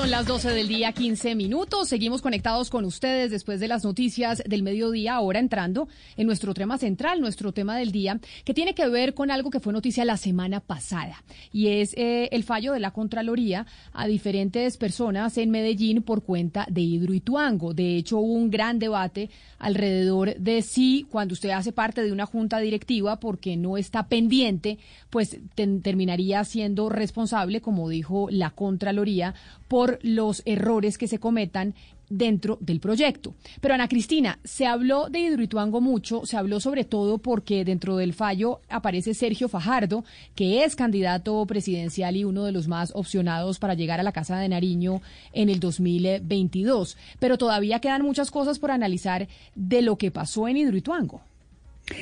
Son las 12 del día, 15 minutos. Seguimos conectados con ustedes después de las noticias del mediodía, ahora entrando en nuestro tema central, nuestro tema del día, que tiene que ver con algo que fue noticia la semana pasada, y es eh, el fallo de la Contraloría a diferentes personas en Medellín por cuenta de Hidroituango. De hecho, hubo un gran debate alrededor de si cuando usted hace parte de una junta directiva porque no está pendiente, pues terminaría siendo responsable, como dijo la Contraloría, por los errores que se cometan dentro del proyecto. Pero Ana Cristina, se habló de Hidroituango mucho, se habló sobre todo porque dentro del fallo aparece Sergio Fajardo, que es candidato presidencial y uno de los más opcionados para llegar a la Casa de Nariño en el 2022. Pero todavía quedan muchas cosas por analizar de lo que pasó en Hidroituango.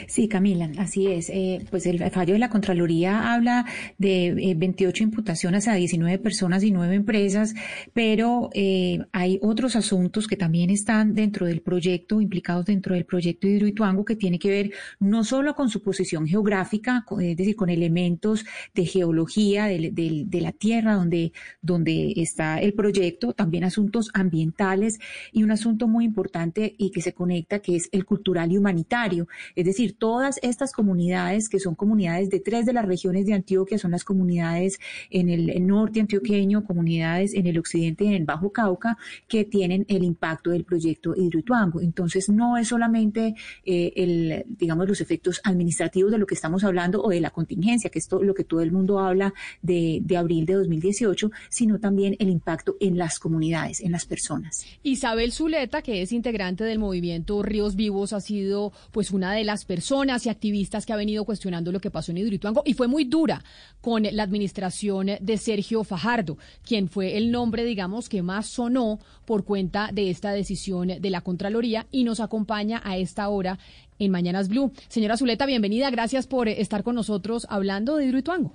Sí, Camila, así es. Eh, pues el fallo de la Contraloría habla de 28 eh, imputaciones a 19 personas y 9 empresas, pero eh, hay otros asuntos que también están dentro del proyecto, implicados dentro del proyecto de Hidroituango, que tiene que ver no solo con su posición geográfica, es decir, con elementos de geología de, la tierra donde, donde está el proyecto, también asuntos ambientales y un asunto muy importante y que se conecta, que es el cultural y humanitario. Es decir, decir, todas estas comunidades, que son comunidades de tres de las regiones de Antioquia, son las comunidades en el, norte antioqueño, comunidades en el occidente y en el Bajo Cauca, que tienen el impacto del proyecto Hidroituango. Entonces, no es solamente eh, el, digamos, los efectos administrativos de lo que estamos hablando o de la contingencia, que es lo que todo el mundo habla de, de abril de 2018, sino también el impacto en las comunidades, en las personas. Isabel Zuleta, que es integrante del movimiento Ríos Vivos, ha sido pues una de las personas y activistas que ha venido cuestionando lo que pasó en Hidroituango y fue muy dura con la administración de Sergio Fajardo, quien fue el nombre, digamos, que más sonó por cuenta de esta decisión de la Contraloría y nos acompaña a esta hora en Mañanas Blue. Señora Zuleta, bienvenida. Gracias por estar con nosotros hablando de Hidroituango.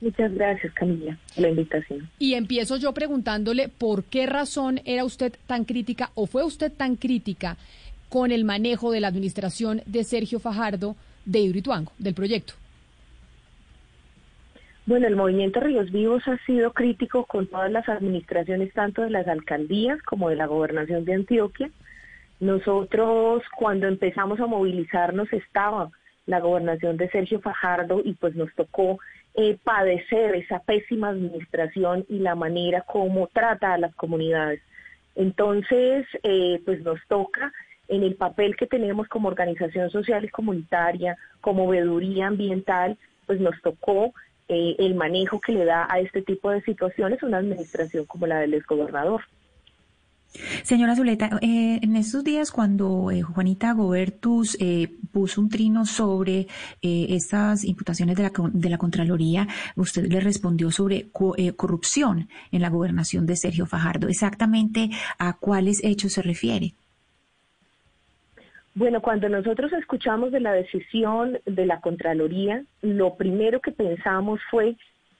Muchas gracias, Camila, por la invitación. Y empiezo yo preguntándole por qué razón era usted tan crítica o fue usted tan crítica con el manejo de la administración de Sergio Fajardo de Hidroituango, del proyecto? Bueno, el movimiento Ríos Vivos ha sido crítico con todas las administraciones, tanto de las alcaldías como de la gobernación de Antioquia. Nosotros, cuando empezamos a movilizarnos, estaba la gobernación de Sergio Fajardo y pues nos tocó eh, padecer esa pésima administración y la manera como trata a las comunidades. Entonces, eh, pues nos toca en el papel que tenemos como organización social y comunitaria, como veeduría ambiental, pues nos tocó eh, el manejo que le da a este tipo de situaciones una administración como la del exgobernador. Señora Zuleta, eh, en estos días cuando eh, Juanita Gobertus puso un trino sobre estas imputaciones de la, de la Contraloría, usted le respondió sobre corrupción en la gobernación de Sergio Fajardo. ¿Exactamente a cuáles hechos se refiere? Bueno, cuando nosotros escuchamos de la decisión de la Contraloría, lo primero que pensamos fue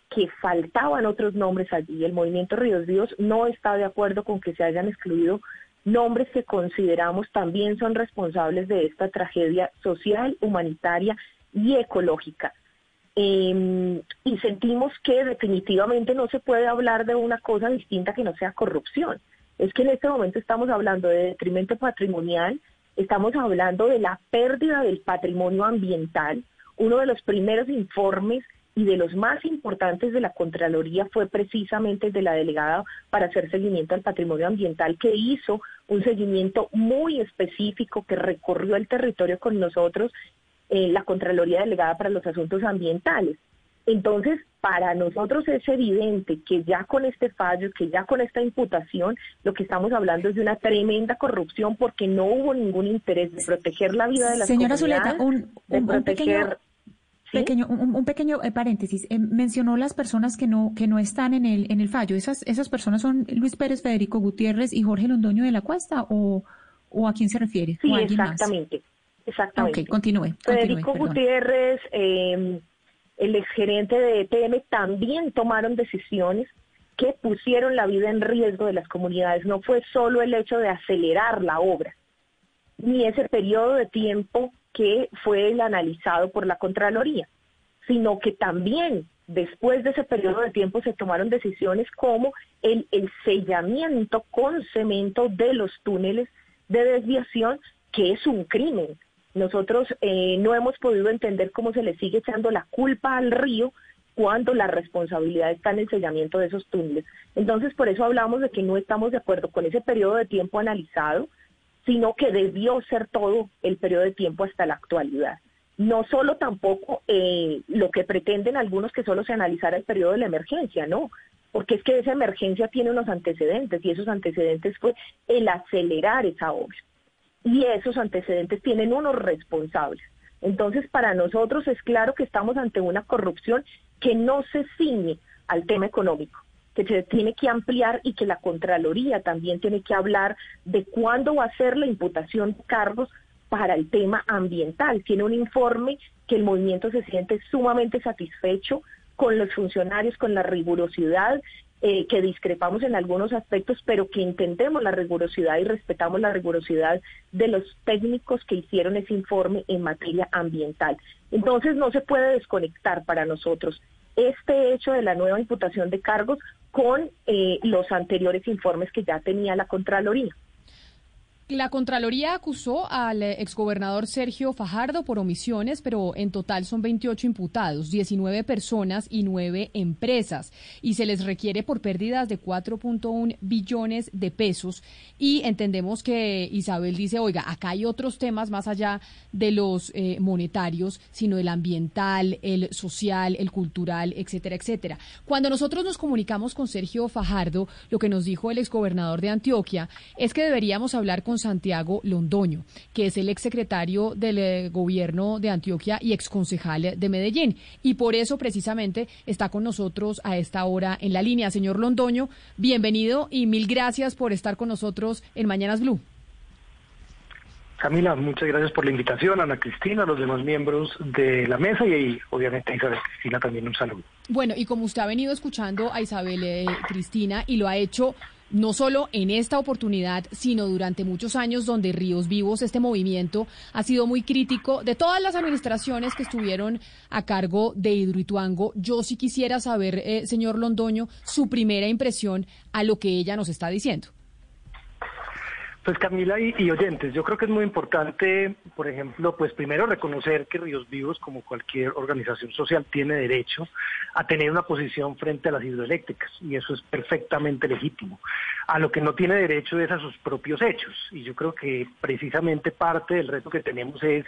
que faltaban otros nombres allí. El movimiento Ríos Vivos no está de acuerdo con que se hayan excluido nombres que consideramos también son responsables de esta tragedia social, humanitaria y ecológica. Em, y sentimos que definitivamente no se puede hablar de una cosa distinta que no sea corrupción. Es que en este momento estamos hablando de detrimento patrimonial, Estamos hablando de la pérdida del patrimonio ambiental. Uno de los primeros informes y de los más importantes de la Contraloría fue precisamente el de la delegada para hacer seguimiento al patrimonio ambiental, que hizo un seguimiento muy específico que recorrió el territorio con nosotros, eh, la Contraloría Delegada para los Asuntos Ambientales. Entonces, para nosotros es evidente que ya con este fallo, que ya con esta imputación, lo que estamos hablando es de una tremenda corrupción porque no hubo ningún interés de proteger la vida de las Señora Zuleta, un, de proteger... Pequeño, un, pequeño eh, paréntesis. Eh, mencionó las personas que no que no están en el en el fallo. Esas esas personas son Luis Pérez, Federico Gutiérrez y Jorge Londoño de la Cuesta o, o a quién se refiere? Sí, exactamente. Exactamente. Ok, continúe. Federico Gutiérrez, eh, el exgerente de EPM, también tomaron decisiones que pusieron la vida en riesgo de las comunidades. No fue solo el hecho de acelerar la obra, ni ese periodo de tiempo que fue el analizado por la Contraloría, sino que también después de ese periodo de tiempo se tomaron decisiones como el, el sellamiento con cemento de los túneles de desviación, que es un crimen. Nosotros eh, no hemos podido entender cómo se le sigue echando la culpa al río cuando la responsabilidad está en el sellamiento de esos túneles. Entonces, por eso hablamos de que no estamos de acuerdo con ese periodo de tiempo analizado, sino que debió ser todo el periodo de tiempo hasta la actualidad. No solo tampoco eh, lo que pretenden algunos que solo se analizara el periodo de la emergencia, no, porque es que esa emergencia tiene unos antecedentes y esos antecedentes fue el acelerar esa obra. Y esos antecedentes tienen unos responsables. Entonces, para nosotros es claro que estamos ante una corrupción que no se ciñe al tema económico, que se tiene que ampliar y que la Contraloría también tiene que hablar de cuándo va a ser la imputación de cargos para el tema ambiental. Tiene un informe que el movimiento se siente sumamente satisfecho con los funcionarios, con la rigurosidad, eh, que discrepamos en algunos aspectos, pero que entendemos la rigurosidad y respetamos la rigurosidad de los técnicos que hicieron ese informe en materia ambiental. Entonces no se puede desconectar para nosotros este hecho de la nueva imputación de cargos con eh, los anteriores informes que ya tenía la Contraloría. La Contraloría acusó al exgobernador Sergio Fajardo por omisiones, pero en total son 28 imputados, 19 personas y 9 empresas, y se les requiere por pérdidas de 4.1 billones de pesos. Y entendemos que Isabel dice, oiga, acá hay otros temas más allá de los eh, monetarios, sino el ambiental, el social, el cultural, etcétera, etcétera. Cuando nosotros nos comunicamos con Sergio Fajardo, lo que nos dijo el exgobernador de Antioquia es que deberíamos hablar con Santiago Londoño, que es el exsecretario del eh, gobierno de Antioquia y exconcejal de Medellín. Y por eso precisamente está con nosotros a esta hora en la línea. Señor Londoño, bienvenido y mil gracias por estar con nosotros en Mañanas Blue. Camila, muchas gracias por la invitación, Ana Cristina, a los demás miembros de la mesa y, obviamente a Isabel Cristina también un saludo. Bueno, y como usted ha venido escuchando a Isabel eh, Cristina y lo ha hecho no solo en esta oportunidad, sino durante muchos años donde Ríos Vivos, este movimiento, ha sido muy crítico de todas las administraciones que estuvieron a cargo de Hidroituango. Yo sí quisiera saber, eh, señor Londoño, su primera impresión a lo que ella nos está diciendo. Pues Camila y, oyentes, yo creo que es muy importante, por ejemplo, pues primero reconocer que Ríos Vivos, como cualquier organización social, tiene derecho a tener una posición frente a las hidroeléctricas y eso es perfectamente legítimo. A lo que no tiene derecho es a sus propios hechos y yo creo que precisamente parte del reto que tenemos es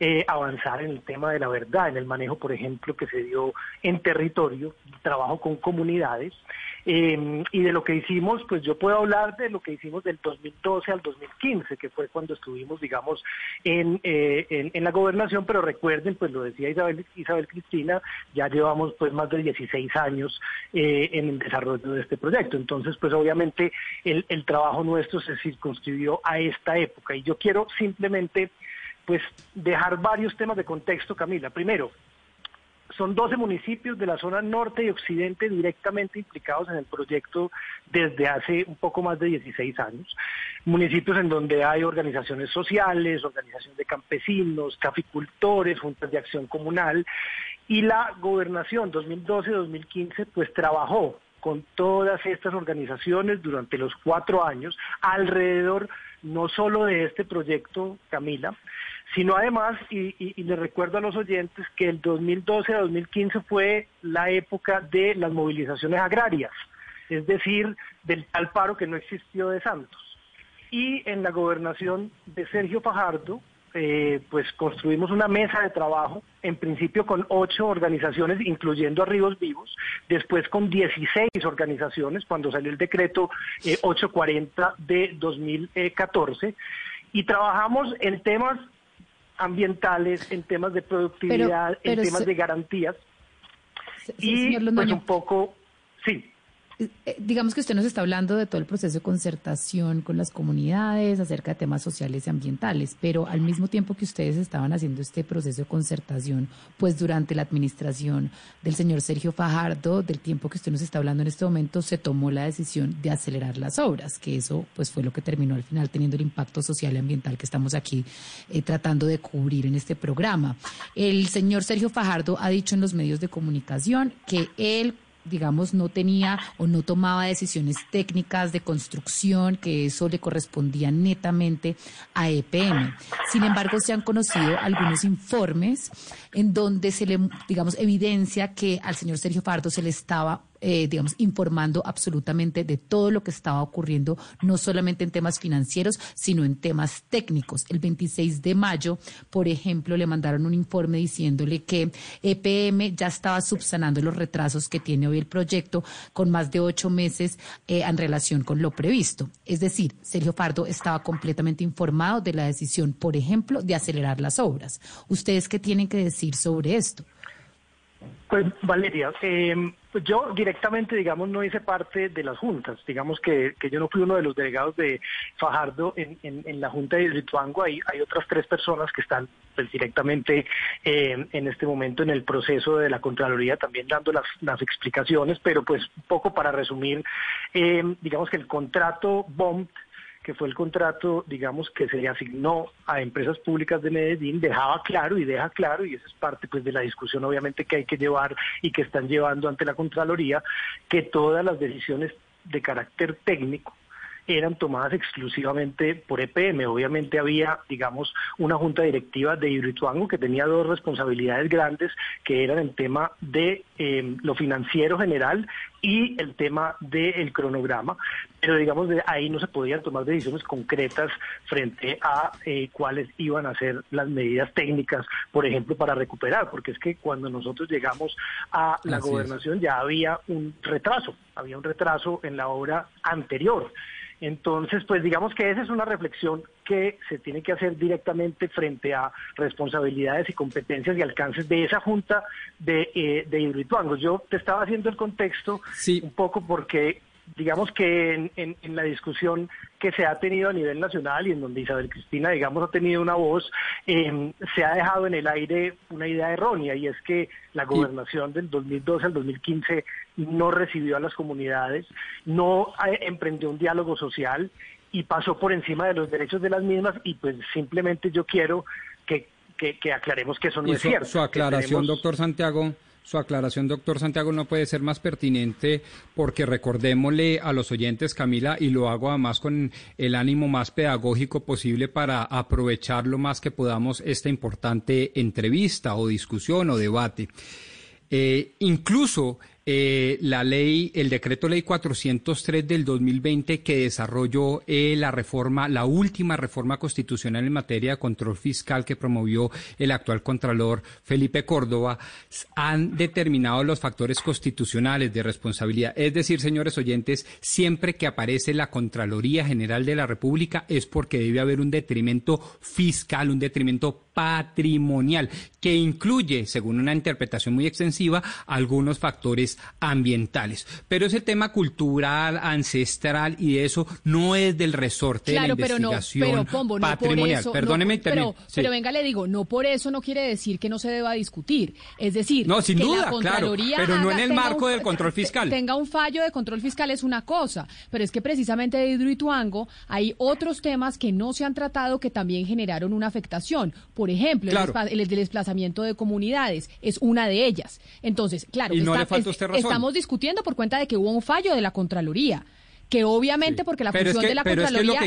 eh, avanzar en el tema de la verdad, en el manejo, por ejemplo, que se dio en territorio, trabajo con comunidades Em, y de lo que hicimos, pues yo puedo hablar de lo que hicimos del 2012 al 2015, que fue cuando estuvimos, digamos, en, eh, en, la gobernación, pero recuerden, pues lo decía Isabel, Isabel Cristina, ya llevamos pues más de 16 años eh, en el desarrollo de este proyecto. Entonces, pues obviamente el, el trabajo nuestro se circunscribió a esta época. Y yo quiero simplemente pues dejar varios temas de contexto, Camila. Primero, son 12 municipios de la zona norte y occidente directamente implicados en el proyecto desde hace un poco más de 16 años. Municipios en donde hay organizaciones sociales, organizaciones de campesinos, caficultores, juntas de acción comunal. Y la gobernación 2012-2015 pues trabajó con todas estas organizaciones durante los cuatro años alrededor no solo de este proyecto, Camila, sino además, y, le recuerdo a los oyentes que el 2012 a 2015 fue la época de las movilizaciones agrarias, es decir, del tal paro que no existió de Santos. Y en la gobernación de Sergio Fajardo, eh, pues construimos una mesa de trabajo, en principio con ocho organizaciones, incluyendo a Ríos Vivos, después con 16 organizaciones, cuando salió el decreto 840 eh, de 2014, y trabajamos en temas ambientales, en temas de productividad, en temas de garantías. y pues un poco, sí. Eh, digamos que usted nos está hablando de todo el proceso de concertación con las comunidades acerca de temas sociales y ambientales, pero al mismo tiempo que ustedes estaban haciendo este proceso de concertación, pues durante la administración del señor Sergio Fajardo, del tiempo que usted nos está hablando en este momento, se tomó la decisión de acelerar las obras, que eso pues fue lo que terminó al final teniendo el impacto social y ambiental que estamos aquí eh, tratando de cubrir en este programa. El señor Sergio Fajardo ha dicho en los medios de comunicación que él digamos, no tenía o no tomaba decisiones técnicas de construcción, que eso le correspondía netamente a EPM. Sin embargo, se han conocido algunos informes en donde se le, digamos, evidencia que al señor Sergio Fardo se le estaba eh, digamos, informando absolutamente de todo lo que estaba ocurriendo, no solamente en temas financieros, sino en temas técnicos. El 26 de mayo, por ejemplo, le mandaron un informe diciéndole que EPM ya estaba subsanando los retrasos que tiene hoy el proyecto con más de ocho meses eh, en relación con lo previsto. Es decir, Sergio Fardo estaba completamente informado de la decisión, por ejemplo, de acelerar las obras. ¿Ustedes qué tienen que decir sobre esto? Pues Valeria, eh, yo directamente, digamos, no hice parte de las juntas. Digamos que, yo no fui uno de los delegados de Fajardo en, en, la junta de Rituango. Hay, hay otras tres personas que están pues, directamente eh, en este momento en el proceso de la Contraloría también dando las, las explicaciones, pero pues un poco para resumir, eh, digamos que el contrato BOMT que fue el contrato, digamos, que se le asignó a empresas públicas de Medellín, dejaba claro y deja claro, y esa es parte pues de la discusión obviamente que hay que llevar y que están llevando ante la Contraloría, que todas las decisiones de carácter técnico eran tomadas exclusivamente por EPM. Obviamente había, digamos, una junta directiva de Hidroituango que tenía dos responsabilidades grandes, que eran el tema de eh, lo financiero general y el tema del cronograma, pero digamos de ahí no se podían tomar decisiones concretas frente a eh, cuáles iban a ser las medidas técnicas, por ejemplo, para recuperar, porque es que cuando nosotros llegamos a la gobernación ya había un retraso, había un retraso en la obra anterior. Entonces, pues digamos que esa es una reflexión que se tiene que hacer directamente frente a responsabilidades y competencias y alcances de esa junta de, eh, de. Yo te estaba haciendo el contexto un poco porque digamos que en, la discusión que se ha tenido a nivel nacional y en donde Isabel Cristina, digamos, ha tenido una voz, em, se ha dejado en el aire una idea errónea y es que la gobernación del 2012 al 2015 no recibió a las comunidades, no eh, emprendió un diálogo social y pasó por encima de los derechos de las mismas y pues simplemente yo quiero que, que, aclaremos que eso no es cierto. Su aclaración, doctor Santiago. Su aclaración, doctor Santiago, no puede ser más pertinente porque recordémosle a los oyentes, Camila, y lo hago además con el ánimo más pedagógico posible para aprovechar lo más que podamos esta importante entrevista o discusión o debate. Eh, incluso eh, la ley, el decreto ley 403 del 2020 que desarrolló eh, la reforma, la última reforma constitucional en materia de control fiscal que promovió el actual contralor Felipe Córdoba, han determinado los factores constitucionales de responsabilidad. Es decir, señores oyentes, siempre que aparece la Contraloría General de la República es porque debe haber un detrimento fiscal, un detrimento patrimonial, que incluye, según una interpretación muy extensiva, algunos factores ambientales. Pero ese tema cultural, ancestral y eso no es del resorte de la investigación patrimonial. Perdóneme, pero, pero, venga, le digo, no por eso no quiere decir que no se deba discutir. Es decir, no, sin duda, claro, pero no en el marco del control fiscal. Tenga un fallo de control fiscal es una cosa, pero es que precisamente de Hidroituango hay otros temas que no se han tratado que también generaron una afectación. Por ejemplo, el, desplazamiento de comunidades es una de ellas. Entonces, claro, estamos discutiendo por cuenta de que hubo un fallo de la Contraloría que obviamente porque la función de la Contraloría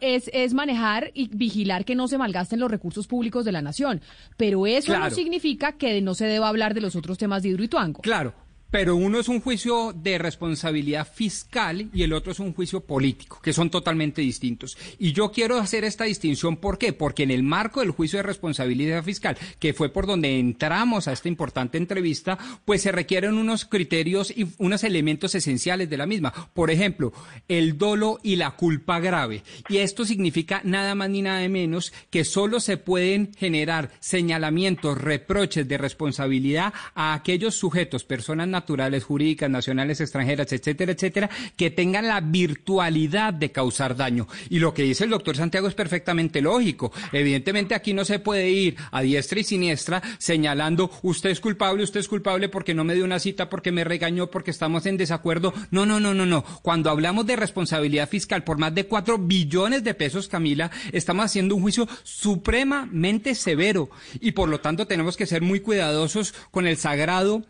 es, es, manejar y vigilar que no se malgasten los recursos públicos de la nación. Pero eso no significa que no se deba hablar de los otros temas de Hidroituango. Claro, pero uno es un juicio de responsabilidad fiscal y el otro es un juicio político, que son totalmente distintos. Y yo quiero hacer esta distinción, ¿por qué? Porque en el marco del juicio de responsabilidad fiscal, que fue por donde entramos a esta importante entrevista, pues se requieren unos criterios y unos elementos esenciales de la misma. Por ejemplo, el dolo y la culpa grave. Y esto significa nada más ni nada menos que solo se pueden generar señalamientos, reproches de responsabilidad a aquellos sujetos, personas naturales, naturales, jurídicas, nacionales, extranjeras, etcétera, etcétera, que tengan la virtualidad de causar daño. Y lo que dice el doctor Santiago es perfectamente lógico. Evidentemente aquí no se puede ir a diestra y siniestra señalando usted es culpable, usted es culpable porque no me dio una cita, porque me regañó, porque estamos en desacuerdo. No, no, no, no, no. Cuando hablamos de responsabilidad fiscal por más de cuatro billones de pesos, Camila, estamos haciendo un juicio supremamente severo y por lo tanto tenemos que ser muy cuidadosos con el sagrado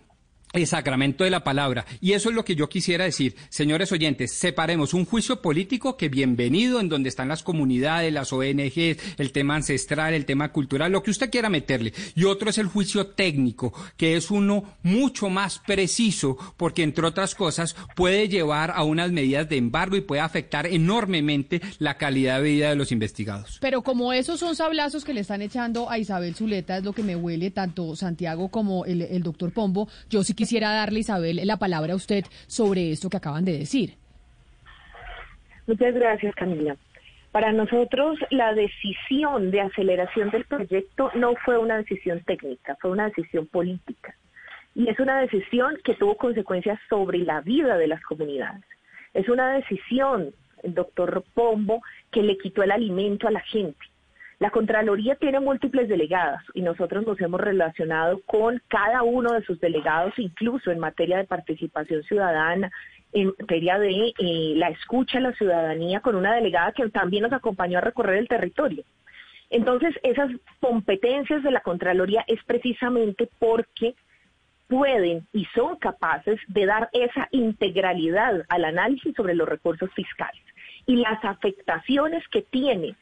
el sacramento de la palabra. Y eso es lo que yo quisiera decir. Señores oyentes, separemos un juicio político que bienvenido, en donde están las comunidades, las ONG, el tema ancestral, el tema cultural, lo que usted quiera meterle. Y otro es el juicio técnico, que es uno mucho más preciso, porque entre otras cosas puede llevar a unas medidas de embargo y puede afectar enormemente la calidad de vida de los investigados. Pero como esos son sablazos que le están echando a Isabel Zuleta, es lo que me huele tanto Santiago como el, el doctor Pombo, yo sí quisiera darle, Isabel, la palabra a usted sobre esto que acaban de decir. Muchas gracias, Camila. Para nosotros la decisión de aceleración del proyecto no fue una decisión técnica, fue una decisión política. Y es una decisión que tuvo consecuencias sobre la vida de las comunidades. Es una decisión, doctor Pombo, que le quitó el alimento a la gente. La Contraloría tiene múltiples delegadas y nosotros nos hemos relacionado con cada uno de sus delegados, incluso en materia de participación ciudadana, en materia de eh, la escucha a la ciudadanía, con una delegada que también nos acompañó a recorrer el territorio. Entonces, esas competencias de la Contraloría es precisamente porque pueden y son capaces de dar esa integralidad al análisis sobre los recursos fiscales y las afectaciones que tiene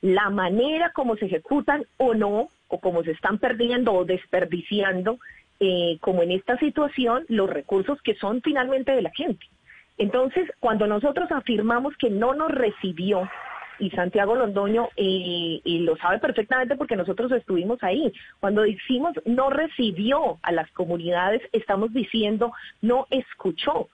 la manera como se ejecutan o no, o como se están perdiendo o desperdiciando, eh, como en esta situación, los recursos que son finalmente de la gente. Entonces, cuando nosotros afirmamos que no nos recibió, y Santiago Londoño y lo sabe perfectamente porque nosotros estuvimos ahí, cuando decimos no recibió a las comunidades, estamos diciendo no escuchó,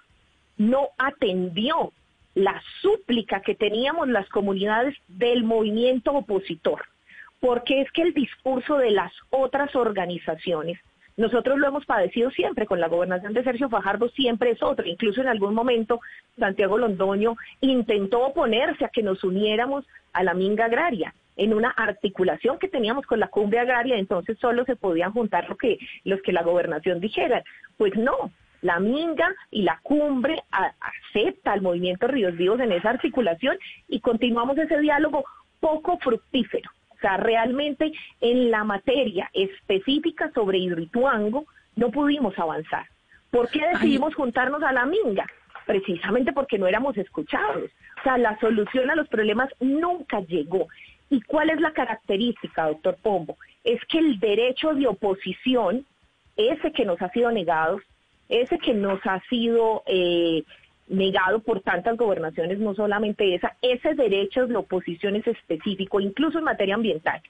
no atendió, la súplica que teníamos las comunidades del movimiento opositor, porque es que el discurso de las otras organizaciones, nosotros lo hemos padecido siempre con la gobernación de Sergio Fajardo, siempre es otro, incluso en algún momento Santiago Londoño intentó oponerse a que nos uniéramos a la minga agraria en una articulación que teníamos con la cumbre agraria, entonces solo se podían juntar lo que, los que la gobernación dijera. Pues no, la Minga y la Cumbre acepta al movimiento Ríos Vivos en esa articulación y continuamos ese diálogo poco fructífero. O sea, realmente en la materia específica sobre Hidroituango no pudimos avanzar. ¿Por qué decidimos juntarnos a la Minga? Precisamente porque no éramos escuchados. O sea, la solución a los problemas nunca llegó. ¿Y cuál es la característica, doctor Pombo? Es que el derecho de oposición, ese que nos ha sido negado, ese que nos ha sido eh, negado por tantas gobernaciones, no solamente esa, ese derecho de oposición es específico, incluso en materia ambiental.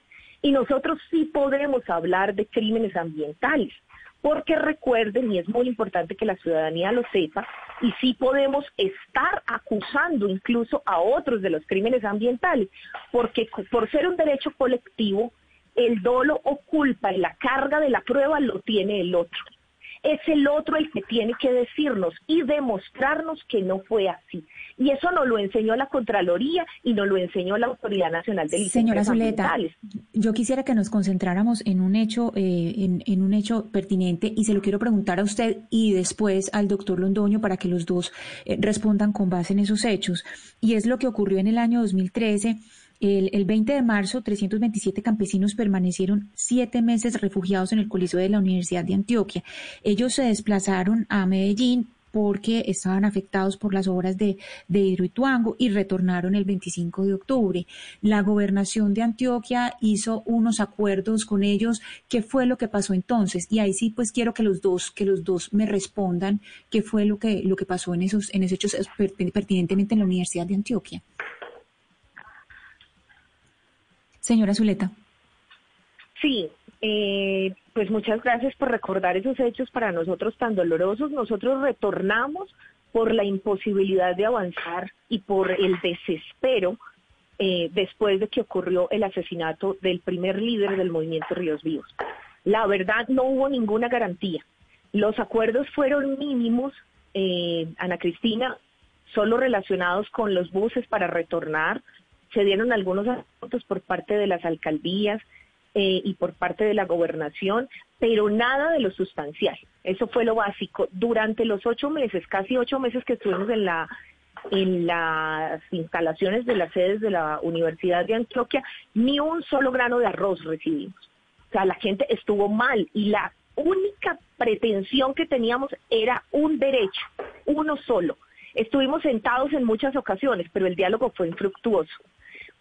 Y nosotros sí podemos hablar de crímenes ambientales, porque recuerden, y es muy importante que la ciudadanía lo sepa, y sí podemos estar acusando incluso a otros de los crímenes ambientales, porque por ser un derecho colectivo, el dolo o culpa y la carga de la prueba lo tiene el otro es el otro el que tiene que decirnos y demostrarnos que no fue así. Y eso nos lo enseñó la Contraloría y nos lo enseñó la Autoridad Nacional de Señora Zuleta, yo quisiera que nos concentráramos en un hecho, eh, en, un hecho pertinente y se lo quiero preguntar a usted y después al doctor Londoño para que los dos eh, respondan con base en esos hechos. Y es lo que ocurrió en el año 2013 el, 20 de marzo, 327 campesinos permanecieron siete meses refugiados en el Coliseo de la Universidad de Antioquia. Ellos se desplazaron a Medellín porque estaban afectados por las obras de, de Hidroituango y retornaron el 25 de octubre. La gobernación de Antioquia hizo unos acuerdos con ellos. ¿Qué fue lo que pasó entonces? Y ahí sí, pues quiero que los dos, que los dos me respondan qué fue lo que, lo que pasó en esos, en esos hechos pertinentemente en la Universidad de Antioquia. Señora Zuleta. Sí, eh, pues muchas gracias por recordar esos hechos para nosotros tan dolorosos. Nosotros retornamos por la imposibilidad de avanzar y por el desespero eh, después de que ocurrió el asesinato del primer líder del movimiento Ríos Vivos. La verdad, no hubo ninguna garantía. Los acuerdos fueron mínimos, eh, Ana Cristina, solo relacionados con los buses para retornar. Se dieron algunos asuntos por parte de las alcaldías, eh, y por parte de la gobernación, pero nada de lo sustancial. Eso fue lo básico. Durante los ocho meses, casi ocho meses que estuvimos en la en las instalaciones de las sedes de la Universidad de Antioquia, ni un solo grano de arroz recibimos. O sea, la gente estuvo mal y la única pretensión que teníamos era un derecho, uno solo. Estuvimos sentados en muchas ocasiones, pero el diálogo fue infructuoso.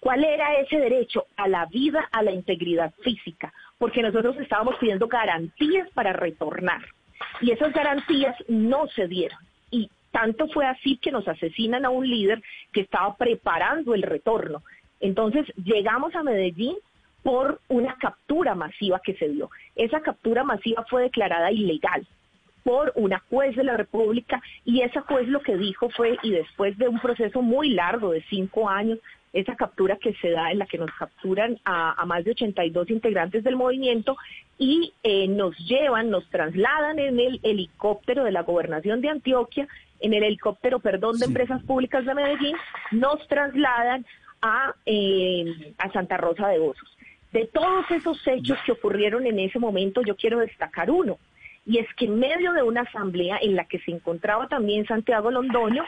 ¿Cuál era ese derecho? A la vida, a la integridad física, porque nosotros estábamos pidiendo garantías para retornar y esas garantías no se dieron. Y tanto fue así que nos asesinan a un líder que estaba preparando el retorno. Entonces llegamos a Medellín por una captura masiva que se dio. Esa captura masiva fue declarada ilegal por una juez de la República y esa juez lo que dijo fue, y después de un proceso muy largo de cinco años esa captura que se da en la que nos capturan a, más de 82 integrantes del movimiento y eh, nos llevan, nos trasladan en el helicóptero de la gobernación de Antioquia, en el helicóptero, perdón, de empresas públicas de Medellín, nos trasladan a, eh, a Santa Rosa de Osos. De todos esos hechos que ocurrieron en ese momento, yo quiero destacar uno, y es que en medio de una asamblea en la que se encontraba también Santiago Londoño,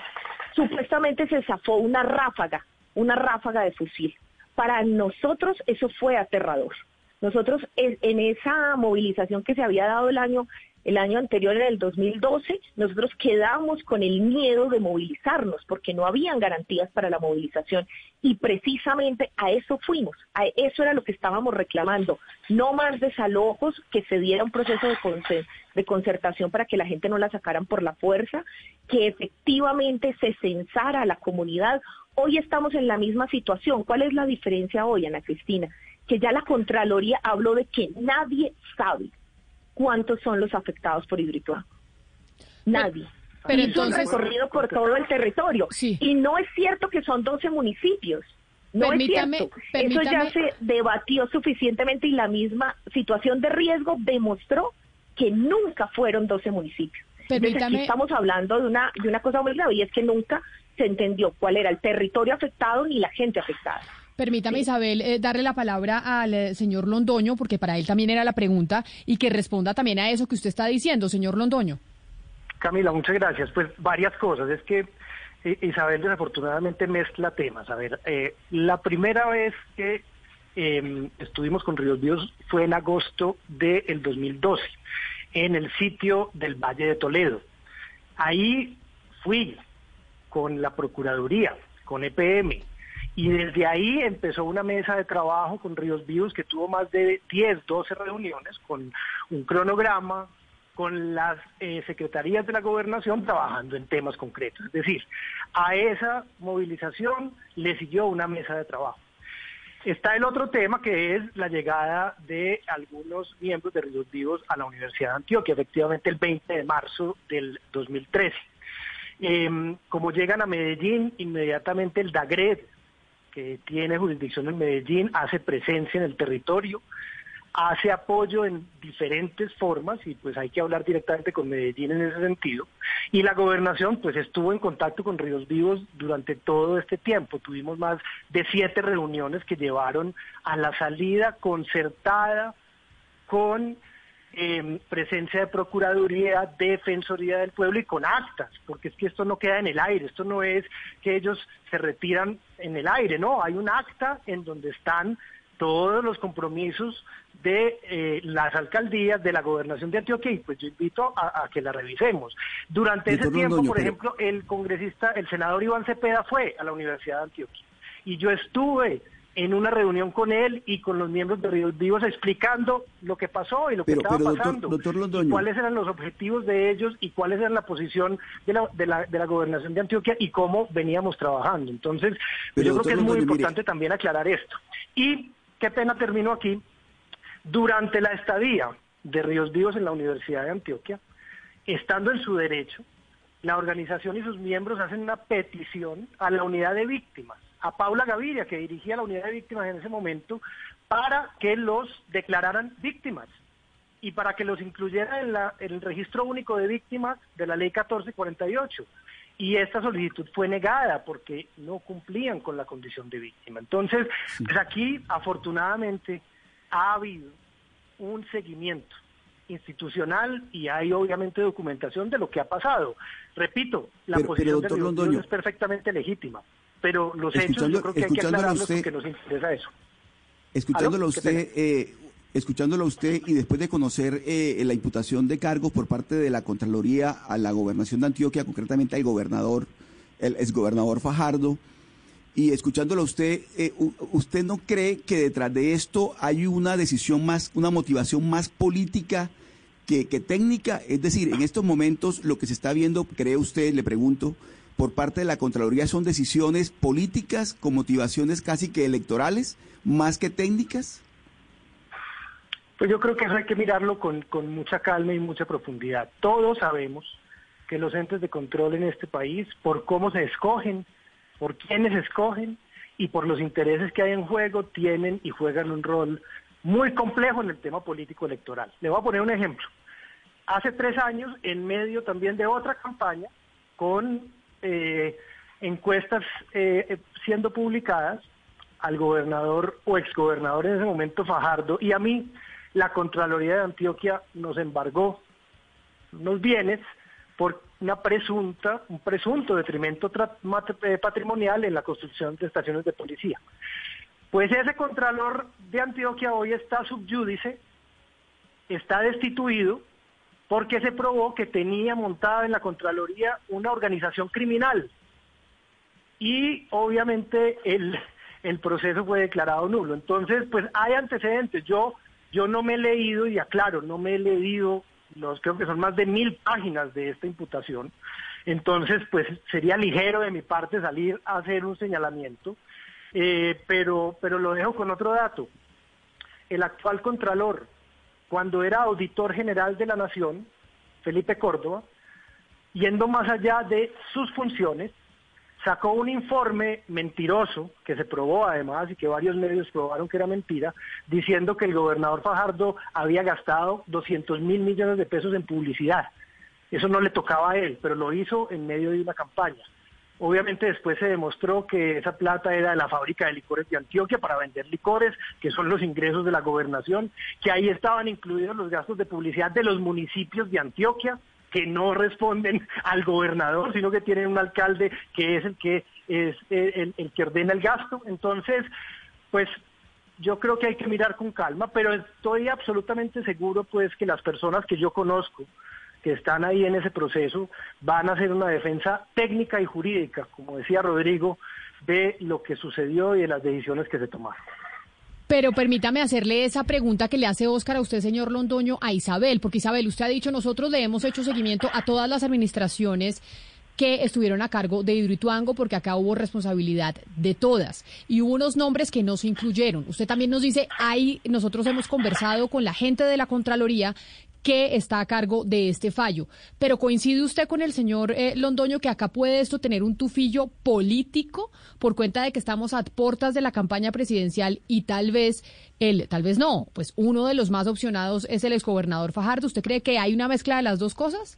supuestamente se zafó una ráfaga una ráfaga de fusil. Para nosotros eso fue aterrador. Nosotros en esa movilización que se había dado el año el año anterior, en el 2012, nosotros quedamos con el miedo de movilizarnos porque no habían garantías para la movilización y precisamente a eso fuimos, a eso era lo que estábamos reclamando, no más desalojos, que se diera un proceso de, concertación para que la gente no la sacaran por la fuerza, que efectivamente se censara a la comunidad. Hoy estamos en la misma situación. ¿Cuál es la diferencia hoy, Ana Cristina? Que ya la Contraloría habló de que nadie sabe cuántos son los afectados por Hidroituango. Nadie. Pero entonces, un recorrido por todo el territorio. Y no es cierto que son 12 municipios. No es cierto. Eso ya se debatió suficientemente y la misma situación de riesgo demostró que nunca fueron 12 municipios. Permítame. estamos hablando de una, de una cosa muy grave y es que nunca se entendió cuál era el territorio afectado ni la gente afectada. Permítame, Isabel, eh, darle la palabra al eh, señor Londoño, porque para él también era la pregunta, y que responda también a eso que usted está diciendo, señor Londoño. Camila, muchas gracias. Pues varias cosas. Es que eh, Isabel desafortunadamente mezcla temas. A ver, la primera vez que em, estuvimos con Ríos Vivos fue en agosto del 2012, en el sitio del Valle de Toledo. Ahí fui con la Procuraduría, con EPM, y desde ahí empezó una mesa de trabajo con Ríos Vivos que tuvo más de 10, 12 reuniones con un cronograma, con las eh, secretarías de la gobernación trabajando en temas concretos. Es decir, a esa movilización le siguió una mesa de trabajo. Está el otro tema que es la llegada de algunos miembros de Ríos Vivos a la Universidad de Antioquia, efectivamente el 20 de marzo del 2013. Em, como llegan a Medellín, inmediatamente el DAGRED, que tiene jurisdicción en Medellín, hace presencia en el territorio, hace apoyo en diferentes formas y pues hay que hablar directamente con Medellín en ese sentido. Y la gobernación pues estuvo en contacto con Ríos Vivos durante todo este tiempo. Tuvimos más de siete reuniones que llevaron a la salida concertada con eh, presencia de Procuraduría, Defensoría del Pueblo y con actas, porque es que esto no queda en el aire, esto no es que ellos se retiran en el aire, no, hay un acta en donde están todos los compromisos de eh, las alcaldías de la gobernación de Antioquia y pues yo invito a, que la revisemos. Durante ese tiempo, por ejemplo, el congresista, el senador Iván Cepeda fue a la Universidad de Antioquia y yo estuve en una reunión con él y con los miembros de Ríos Vivos explicando lo que pasó y lo que estaba pasando, cuáles eran los objetivos de ellos y cuál era la posición de la, de la, de la gobernación de Antioquia y cómo veníamos trabajando. Entonces, yo creo que es muy importante también aclarar esto. Y qué pena termino aquí, durante la estadía de Ríos Vivos en la Universidad de Antioquia, estando en su derecho, la organización y sus miembros hacen una petición a la unidad de víctimas a Paula Gaviria, que dirigía la unidad de víctimas en ese momento, para que los declararan víctimas y para que los incluyera en, el registro único de víctimas de la ley 1448. Y esta solicitud fue negada porque no cumplían con la condición de víctima. Entonces, pues aquí afortunadamente ha habido un seguimiento institucional y hay obviamente documentación de lo que ha pasado. Repito, la posición de es perfectamente legítima pero los hechos yo creo que hay que aclararlos porque nos interesa eso. Escuchándolo a usted, eh, escuchándolo usted y después de conocer eh, la imputación de cargos por parte de la Contraloría a la gobernación de Antioquia, concretamente al gobernador, el exgobernador Fajardo, y escuchándolo a usted, eh, ¿usted no cree que detrás de esto hay una decisión más, una motivación más política que, que técnica? Es decir, en estos momentos lo que se está viendo, cree usted, le pregunto, por parte de la Contraloría son decisiones políticas con motivaciones casi que electorales, más que técnicas? Pues yo creo que eso hay que mirarlo con, con mucha calma y mucha profundidad. Todos sabemos que los entes de control en este país, por cómo se escogen, por quiénes escogen y por los intereses que hay en juego, tienen y juegan un rol muy complejo en el tema político electoral. Le voy a poner un ejemplo. Hace tres años, en medio también de otra campaña, con eh, encuestas eh, siendo publicadas al gobernador o exgobernador en ese momento Fajardo y a mí la Contraloría de Antioquia nos embargó unos bienes por una presunta, un presunto detrimento eh, patrimonial en la construcción de estaciones de policía. Pues ese Contralor de Antioquia hoy está subyúdice, está destituido porque se probó que tenía montada en la Contraloría una organización criminal. Y obviamente el, el proceso fue declarado nulo. Entonces, pues hay antecedentes. Yo, yo no me he leído, y aclaro, no me he leído, los, creo que son más de mil páginas de esta imputación. Entonces, pues sería ligero de mi parte salir a hacer un señalamiento. Eh, pero, pero lo dejo con otro dato. El actual Contralor cuando era auditor general de la Nación, Felipe Córdoba, yendo más allá de sus funciones, sacó un informe mentiroso, que se probó además y que varios medios probaron que era mentira, diciendo que el gobernador Fajardo había gastado 200 mil millones de pesos en publicidad. Eso no le tocaba a él, pero lo hizo en medio de una campaña. Obviamente después se demostró que esa plata era de la fábrica de licores de Antioquia para vender licores, que son los ingresos de la gobernación, que ahí estaban incluidos los gastos de publicidad de los municipios de Antioquia, que no responden al gobernador, sino que tienen un alcalde que es el que es el, el que ordena el gasto. Entonces, pues yo creo que hay que mirar con calma, pero estoy absolutamente seguro pues que las personas que yo conozco, que están ahí en ese proceso van a hacer una defensa técnica y jurídica, como decía Rodrigo, de lo que sucedió y de las decisiones que se tomaron. Pero permítame hacerle esa pregunta que le hace Óscar a usted, señor Londoño, a Isabel, porque Isabel, usted ha dicho, nosotros le hemos hecho seguimiento a todas las administraciones que estuvieron a cargo de Hidroituango, porque acá hubo responsabilidad de todas. Y hubo unos nombres que no se incluyeron. Usted también nos dice, ahí nosotros hemos conversado con la gente de la Contraloría que está a cargo de este fallo. Pero coincide usted con el señor eh, Londoño que acá puede esto tener un tufillo político por cuenta de que estamos a puertas de la campaña presidencial y tal vez el, tal vez no, pues uno de los más opcionados es el exgobernador Fajardo. ¿Usted cree que hay una mezcla de las dos cosas?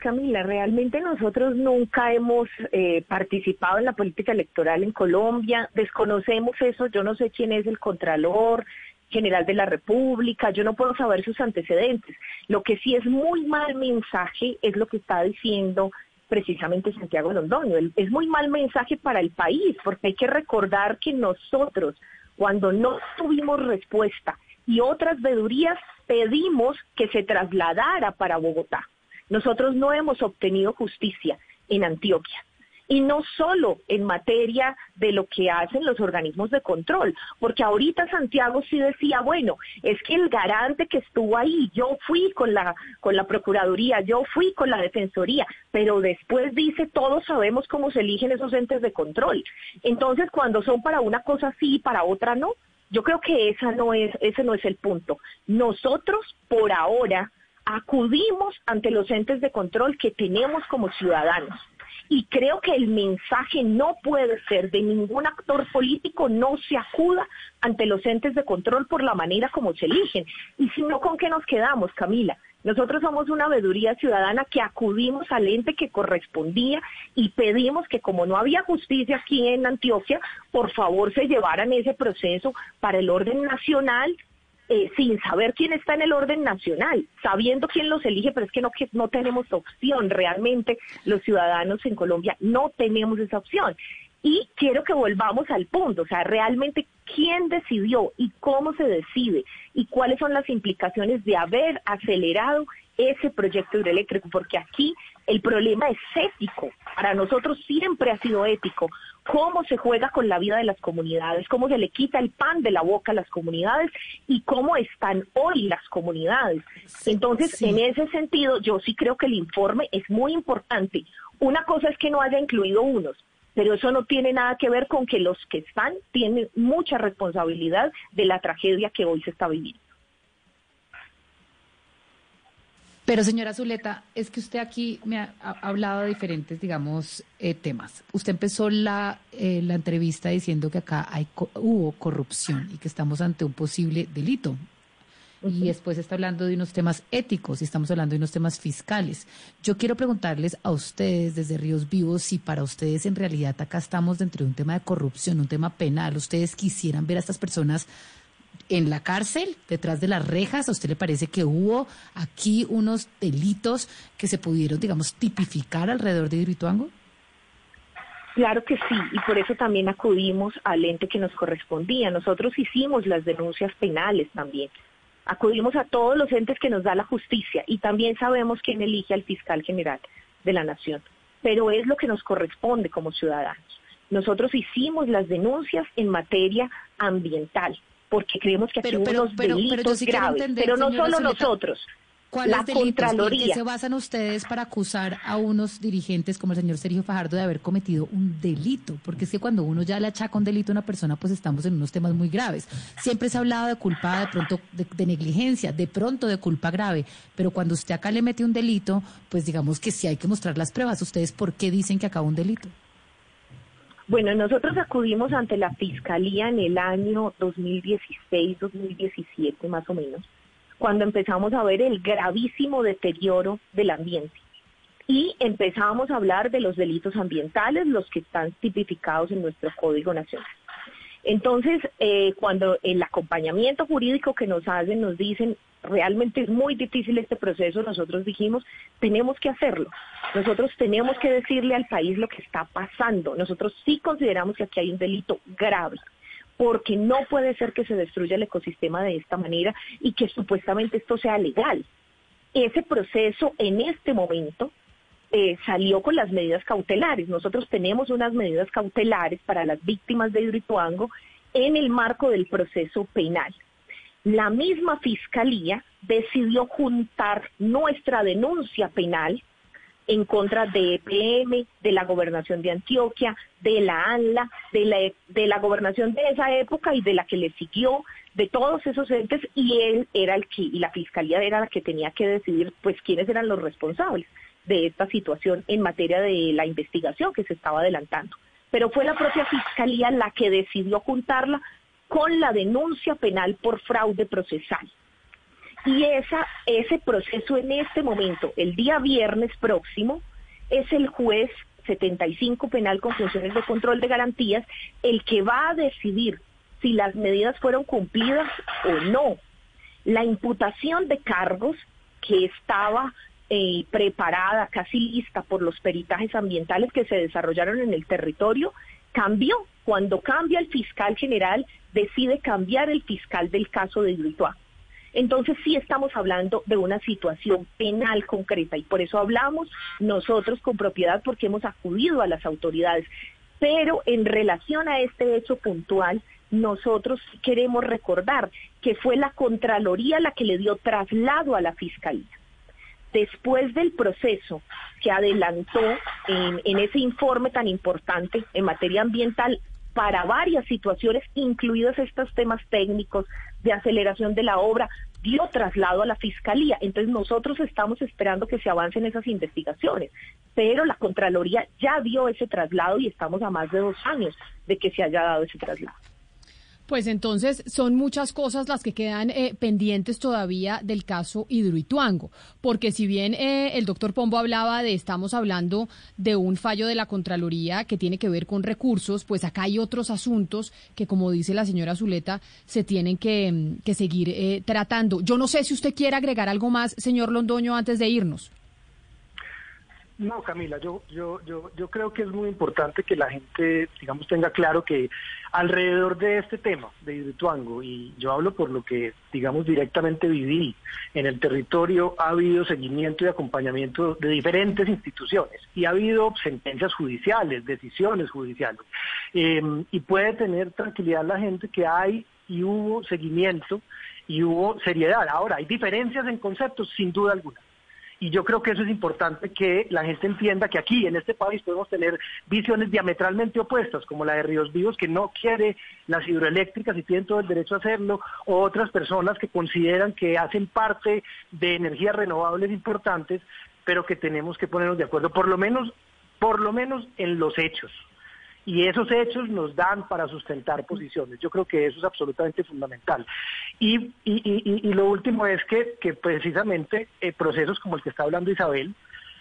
Camila, realmente nosotros nunca hemos eh, participado en la política electoral en Colombia, desconocemos eso, yo no sé quién es el contralor, general de la República, yo no puedo saber sus antecedentes. Lo que sí es muy mal mensaje es lo que está diciendo precisamente Santiago Londoño. Es muy mal mensaje para el país, porque hay que recordar que nosotros, Cuando no tuvimos respuesta y otras vedurías pedimos que se trasladara para Bogotá. Nosotros no hemos obtenido justicia en Antioquia y no solo en materia de lo que hacen los organismos de control, porque ahorita Santiago sí decía, bueno, es que el garante que estuvo ahí, yo fui con la con la procuraduría, yo fui con la defensoría, pero después dice, todos sabemos cómo se eligen esos entes de control. Entonces, cuando son para una cosa sí y para otra no, yo creo que esa no es ese no es el punto. Nosotros por ahora acudimos ante los entes de control que tenemos como ciudadanos y creo que el mensaje no puede ser de ningún actor político no se acuda ante los entes de control por la manera como se eligen. Y si no, ¿con qué nos quedamos, Camila? Nosotros somos una veeduría ciudadana que acudimos al ente que correspondía y pedimos que como no había justicia aquí en Antioquia, por favor se llevaran ese proceso para el orden nacional eh, sin saber quién está en el orden nacional, sabiendo quién los elige, pero es que no, que no tenemos opción realmente los ciudadanos en Colombia, no tenemos esa opción. Y quiero que volvamos al punto, o sea, realmente quién decidió y cómo se decide y cuáles son las implicaciones de haber acelerado ese proyecto hidroeléctrico, porque aquí el problema es ético. Para nosotros siempre ha sido ético cómo se juega con la vida de las comunidades, cómo se le quita el pan de la boca a las comunidades y cómo están hoy las comunidades. Entonces, en ese sentido, yo sí creo que el informe es muy importante. Una cosa es que no haya incluido unos, pero eso no tiene nada que ver con que los que están tienen mucha responsabilidad de la tragedia que hoy se está viviendo. Pero señora Zuleta, es que usted aquí me ha, hablado de diferentes, digamos, eh, temas. Usted empezó la, eh, la entrevista diciendo que acá hay, hubo corrupción y que estamos ante un posible delito. Y después está hablando de unos temas éticos y estamos hablando de unos temas fiscales. Yo quiero preguntarles a ustedes desde Ríos Vivos si para ustedes en realidad acá estamos dentro de un tema de corrupción, un tema penal. ¿Ustedes quisieran ver a estas personas en la cárcel, detrás de las rejas? ¿A usted le parece que hubo aquí unos delitos que se pudieron, digamos, tipificar alrededor de Hidroituango? Claro que sí, y por eso también acudimos al ente que nos correspondía. Nosotros hicimos las denuncias penales también. Acudimos a todos los entes que nos da la justicia y también sabemos quién elige al fiscal general de la nación. Pero es lo que nos corresponde como ciudadanos. Nosotros hicimos las denuncias en materia ambiental, porque creemos que aquí pero, unos delitos graves, pero no solo nosotros. ¿Cuáles delitos en qué se basan ustedes para acusar a unos dirigentes como el señor Sergio Fajardo de haber cometido un delito? Porque es que cuando uno ya le achaca un delito a una persona, pues estamos en unos temas muy graves. Siempre se ha hablado de culpa, de pronto de, negligencia, de pronto de culpa grave, pero cuando usted acá le mete un delito, pues digamos que sí hay que mostrar las pruebas. ¿Ustedes por qué dicen que acaba un delito? Bueno, nosotros acudimos ante la Fiscalía en el año 2016-2017 más o menos, cuando empezamos a ver el gravísimo deterioro del ambiente. Y empezamos a hablar de los delitos ambientales, los que están tipificados en nuestro Código Nacional. Entonces, eh, cuando el acompañamiento jurídico que nos hacen nos dicen, realmente es muy difícil este proceso, nosotros dijimos, tenemos que hacerlo. Nosotros tenemos que decirle al país lo que está pasando. Nosotros sí consideramos que aquí hay un delito grave porque no puede ser que se destruya el ecosistema de esta manera y que supuestamente esto sea legal. Ese proceso en este momento eh, salió con las medidas cautelares. Nosotros tenemos unas medidas cautelares para las víctimas de Hidroituango en el marco del proceso penal la misma fiscalía decidió juntar nuestra denuncia penal en contra de EPM, de la gobernación de Antioquia, de la ANLA, de la, de la gobernación de esa época y de la que le siguió, de todos esos entes, y él era el que, y la fiscalía era la que tenía que decidir, pues, quiénes eran los responsables de esta situación en materia de la investigación que se estaba adelantando. Pero fue la propia fiscalía la que decidió juntarla con la denuncia penal por fraude procesal. Y esa, ese proceso en este momento, el día viernes próximo, es el juez 75 penal con funciones de control de garantías el que va a decidir si las medidas fueron cumplidas o no. La imputación de cargos que estaba eh, preparada, casi lista por los peritajes ambientales que se desarrollaron en el territorio, cambió Cuando cambia el fiscal general, decide cambiar el fiscal del caso de Hidroituango. Entonces sí estamos hablando de una situación penal concreta y por eso hablamos nosotros con propiedad porque hemos acudido a las autoridades. Pero en relación a este hecho puntual, nosotros queremos recordar que fue la Contraloría la que le dio traslado a la Fiscalía. Después del proceso que adelantó en, ese informe tan importante en materia ambiental para varias situaciones, incluidos estos temas técnicos de aceleración de la obra, dio traslado a la Fiscalía. Entonces nosotros estamos esperando que se avancen esas investigaciones, pero la Contraloría ya dio ese traslado y estamos a más de dos años de que se haya dado ese traslado. Pues entonces son muchas cosas las que quedan eh, pendientes todavía del caso Hidroituango, porque si bien eh, el doctor Pombo hablaba de estamos hablando de un fallo de la Contraloría que tiene que ver con recursos, pues acá hay otros asuntos que, como dice la señora Zuleta, se tienen que, seguir eh, tratando. Yo no sé si usted quiere agregar algo más, señor Londoño, antes de irnos. No, Camila, yo, yo, yo, yo creo que es muy importante que la gente, digamos, tenga claro que alrededor de este tema de Hidroituango, y yo hablo por lo que, digamos, directamente viví en el territorio, ha habido seguimiento y acompañamiento de diferentes instituciones y ha habido sentencias judiciales, decisiones judiciales. Em, y puede tener tranquilidad la gente que hay y hubo seguimiento y hubo seriedad. Ahora, hay diferencias en conceptos, sin duda alguna. Y yo creo que eso es importante que la gente entienda que aquí, en este país, podemos tener visiones diametralmente opuestas, como la de Ríos Vivos, que no quiere las hidroeléctricas y tienen todo el derecho a hacerlo, o otras personas que consideran que hacen parte de energías renovables importantes, pero que tenemos que ponernos de acuerdo, por lo menos, por lo menos en los hechos y esos hechos nos dan para sustentar posiciones. Yo creo que eso es absolutamente fundamental. Y, y, lo último es que, que precisamente eh, procesos como el que está hablando Isabel,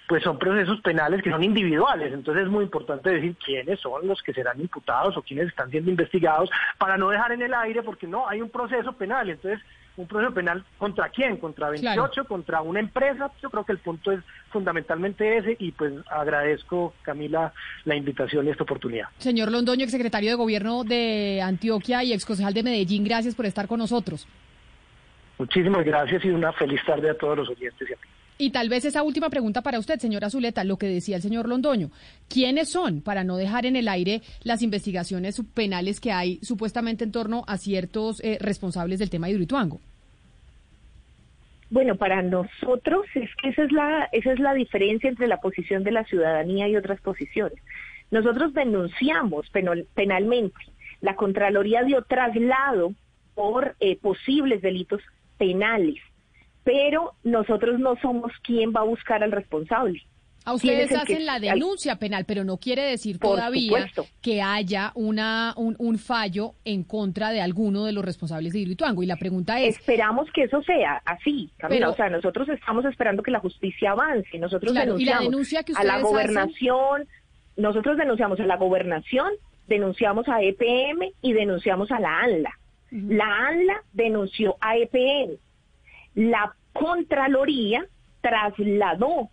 pues son procesos penales que son individuales. Entonces es muy importante decir quiénes son los que serán imputados o quiénes están siendo investigados para no dejar en el aire, porque no, hay un proceso penal. Entonces un proceso penal contra quién, contra 28, contra una empresa. Yo creo que el punto es fundamentalmente ese y pues agradezco, Camila, la invitación y esta oportunidad. Señor Londoño, secretario de Gobierno de Antioquia y exconcejal de Medellín, gracias por estar con nosotros. Muchísimas gracias y una feliz tarde a todos los oyentes y a ti. Y tal vez esa última pregunta para usted, señora Zuleta, lo que decía el señor Londoño. ¿Quiénes son, para no dejar en el aire las investigaciones penales que hay supuestamente en torno a ciertos eh, responsables del tema de Hidroituango? Bueno, para nosotros es que esa es la esa es la diferencia entre la posición de la ciudadanía y otras posiciones. Nosotros denunciamos penalmente. La Contraloría dio traslado por eh, posibles delitos penales pero nosotros no somos quien va a buscar al responsable. A ustedes hacen la denuncia penal, pero no quiere decir todavía que haya una, un, fallo en contra de alguno de los responsables de Hidroituango. Y la pregunta es... Esperamos que eso sea así, Camila. o sea, nosotros estamos esperando que la justicia avance. Nosotros denunciamos a la gobernación, nosotros denunciamos a la gobernación, denunciamos a EPM y denunciamos a la ANLA. La ANLA denunció a EPM la Contraloría trasladó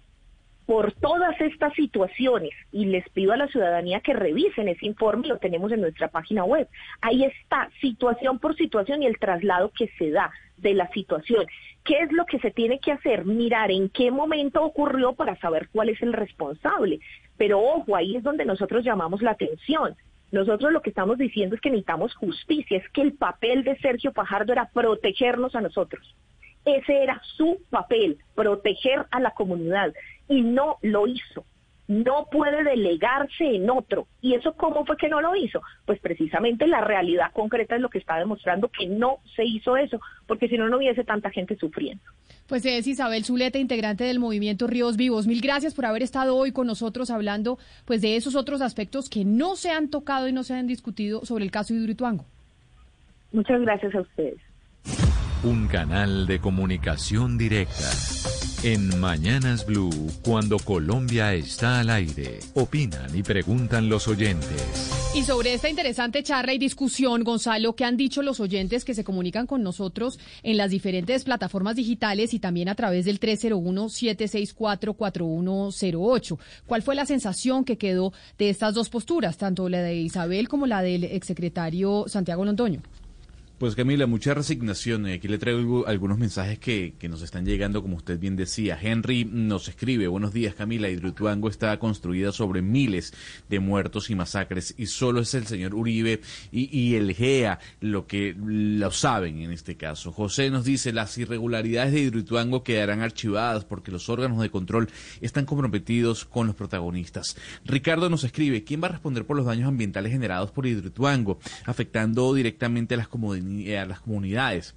por todas estas situaciones y les pido a la ciudadanía que revisen ese informe, lo tenemos en nuestra página web. Ahí está, situación por situación y el traslado que se da de la situación. ¿Qué es lo que se tiene que hacer? Mirar en qué momento ocurrió para saber cuál es el responsable. Pero ojo, ahí es donde nosotros llamamos la atención. Nosotros lo que estamos diciendo es que necesitamos justicia, es que el papel de Sergio Pajardo era protegernos a nosotros. Ese era su papel, proteger a la comunidad, y no lo hizo. No puede delegarse en otro. ¿Y eso cómo fue que no lo hizo? Pues precisamente la realidad concreta es lo que está demostrando que no se hizo eso, porque si no, no hubiese tanta gente sufriendo. Pues es Isabel Zuleta, integrante del movimiento Ríos Vivos. Mil gracias por haber estado hoy con nosotros hablando pues de esos otros aspectos que no se han tocado y no se han discutido sobre el caso de Hidroituango. Muchas gracias a ustedes un canal de comunicación directa. En Mañanas Blue, cuando Colombia está al aire, opinan y preguntan los oyentes. Y sobre esta interesante charla y discusión, Gonzalo, ¿qué han dicho los oyentes que se comunican con nosotros en las diferentes plataformas digitales y también a través del 301-764-4108? ¿Cuál fue la sensación que quedó de estas dos posturas, tanto la de Isabel como la del exsecretario Santiago Londoño? Pues Camila, mucha resignación. Aquí le traigo algunos mensajes que, que, nos están llegando, como usted bien decía. Henry nos escribe, buenos días Camila, Hidroituango está construida sobre miles de muertos y masacres y solo es el señor Uribe y, y, el GEA lo que lo saben en este caso. José nos dice, las irregularidades de Hidroituango quedarán archivadas porque los órganos de control están comprometidos con los protagonistas. Ricardo nos escribe, ¿quién va a responder por los daños ambientales generados por Hidroituango, afectando directamente a las comunidades? A las comunidades.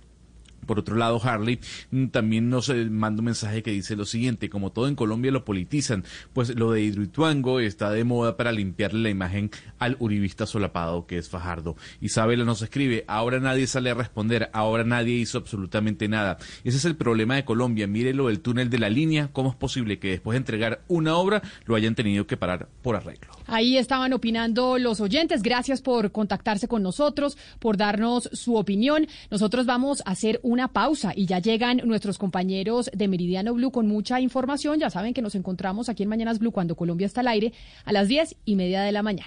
Por otro lado, Harley mm, también nos eh, manda un mensaje que dice lo siguiente, como todo en Colombia lo politizan, pues lo de Hidroituango está de moda para limpiarle la imagen al uribista solapado que es Fajardo. Isabela nos escribe, ahora nadie sale a responder, ahora nadie hizo absolutamente nada. Ese es el problema de Colombia, mire lo del túnel de la línea, ¿cómo es posible que después de entregar una obra lo hayan tenido que parar por arreglo? Ahí estaban opinando los oyentes, gracias por contactarse con nosotros, por darnos su opinión. Nosotros vamos a hacer un una pausa y ya llegan nuestros compañeros de Meridiano Blue con mucha información. Ya saben que nos encontramos aquí en Mañanas Blue cuando Colombia está al aire a las diez y media de la mañana.